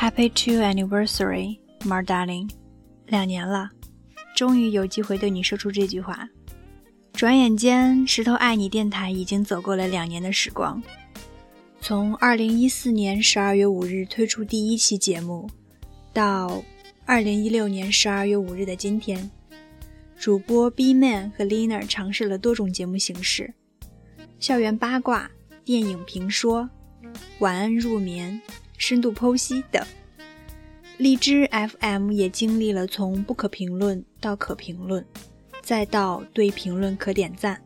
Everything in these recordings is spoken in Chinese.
Happy two anniversary, my darling。两年了，终于有机会对你说出这句话。转眼间，石头爱你电台已经走过了两年的时光。从二零一四年十二月五日推出第一期节目，到二零一六年十二月五日的今天，主播 B Man 和 Lina 尝试了多种节目形式：校园八卦、电影评说、晚安入眠、深度剖析等。荔枝 FM 也经历了从不可评论到可评论。再到对评论可点赞，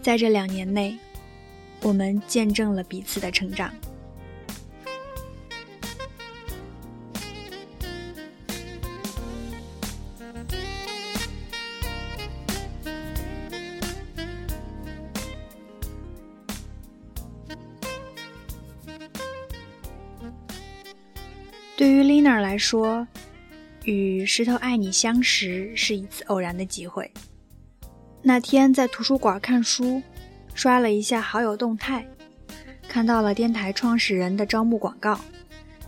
在这两年内，我们见证了彼此的成长。对于 Lina 来说，与石头爱你相识是一次偶然的机会。那天在图书馆看书，刷了一下好友动态，看到了电台创始人的招募广告，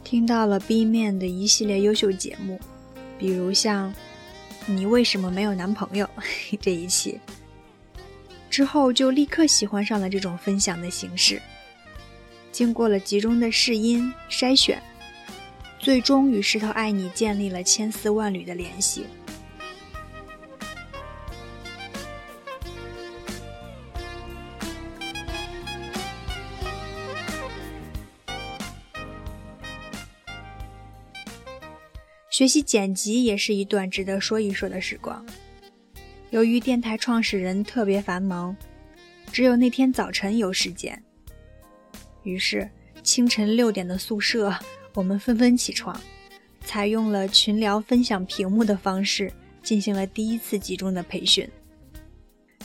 听到了 B 面的一系列优秀节目，比如像“你为什么没有男朋友” 这一期，之后就立刻喜欢上了这种分享的形式。经过了集中的试音筛选。最终与石头爱你建立了千丝万缕的联系。学习剪辑也是一段值得说一说的时光。由于电台创始人特别繁忙，只有那天早晨有时间，于是清晨六点的宿舍。我们纷纷起床，采用了群聊分享屏幕的方式，进行了第一次集中的培训。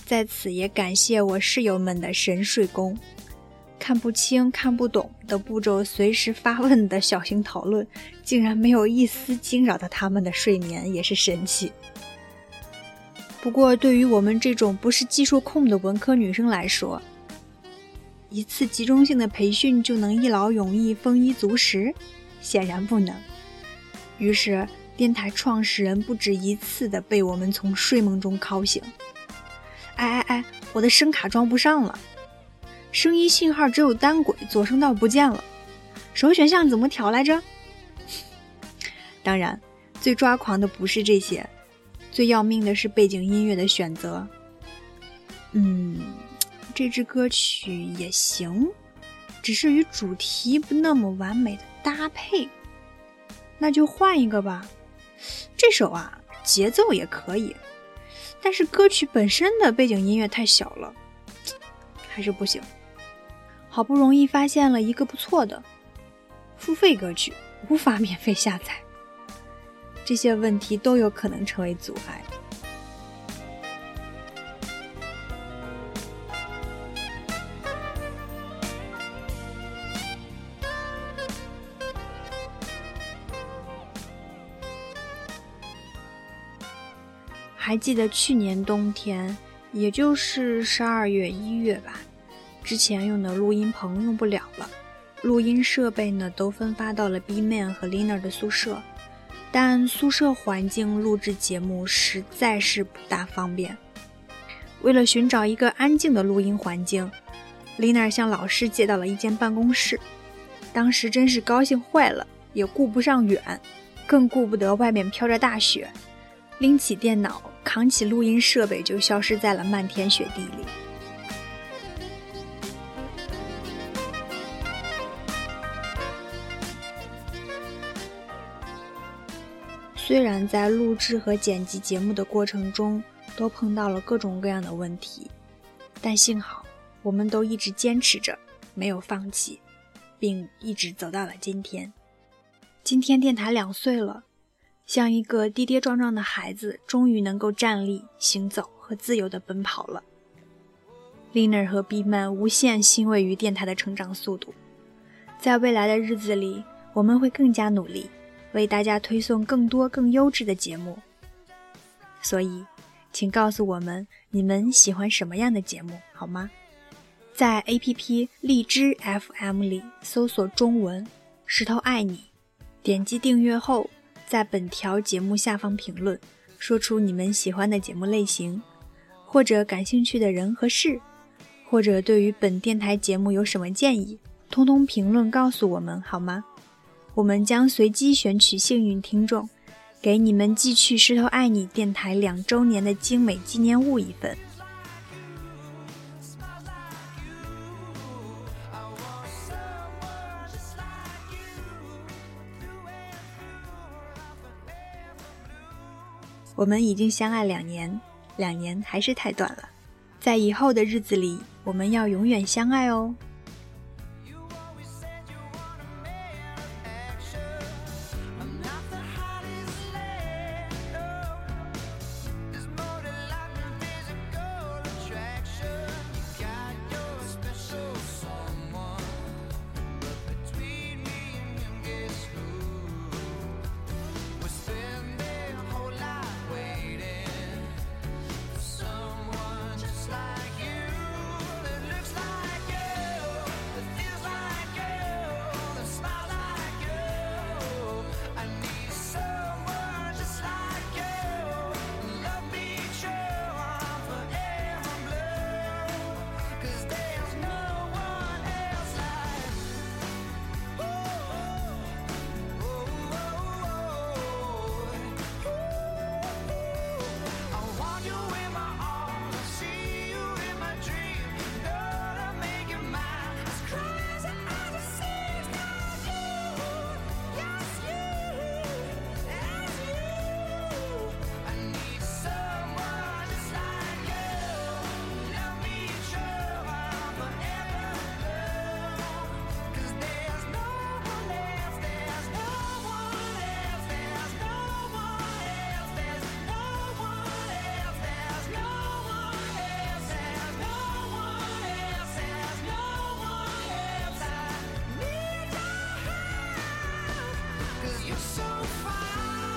在此也感谢我室友们的神睡功，看不清、看不懂的步骤，随时发问的小型讨论，竟然没有一丝惊扰到他们的睡眠，也是神奇。不过，对于我们这种不是技术控的文科女生来说，一次集中性的培训就能一劳永逸、丰衣足食？显然不能。于是，电台创始人不止一次的被我们从睡梦中敲醒。哎哎哎，我的声卡装不上了，声音信号只有单轨，左声道不见了，首选项怎么调来着？当然，最抓狂的不是这些，最要命的是背景音乐的选择。嗯，这支歌曲也行，只是与主题不那么完美的。搭配，那就换一个吧。这首啊，节奏也可以，但是歌曲本身的背景音乐太小了，还是不行。好不容易发现了一个不错的付费歌曲，无法免费下载。这些问题都有可能成为阻碍。还记得去年冬天，也就是十二月、一月吧，之前用的录音棚用不了了，录音设备呢都分发到了 B Man 和 Lina 的宿舍，但宿舍环境录制节目实在是不大方便。为了寻找一个安静的录音环境，Lina 向老师借到了一间办公室，当时真是高兴坏了，也顾不上远，更顾不得外面飘着大雪。拎起电脑，扛起录音设备，就消失在了漫天雪地里。虽然在录制和剪辑节目的过程中都碰到了各种各样的问题，但幸好我们都一直坚持着，没有放弃，并一直走到了今天。今天电台两岁了。像一个跌跌撞撞的孩子，终于能够站立、行走和自由地奔跑了。Lina 和 B Man 无限欣慰于电台的成长速度，在未来的日子里，我们会更加努力，为大家推送更多更优质的节目。所以，请告诉我们你们喜欢什么样的节目，好吗？在 A P P 荔枝 F M 里搜索中文“石头爱你”。点击订阅后，在本条节目下方评论，说出你们喜欢的节目类型，或者感兴趣的人和事，或者对于本电台节目有什么建议，通通评论告诉我们好吗？我们将随机选取幸运听众，给你们寄去《石头爱你》电台两周年的精美纪念物一份。我们已经相爱两年，两年还是太短了，在以后的日子里，我们要永远相爱哦。You're so fine.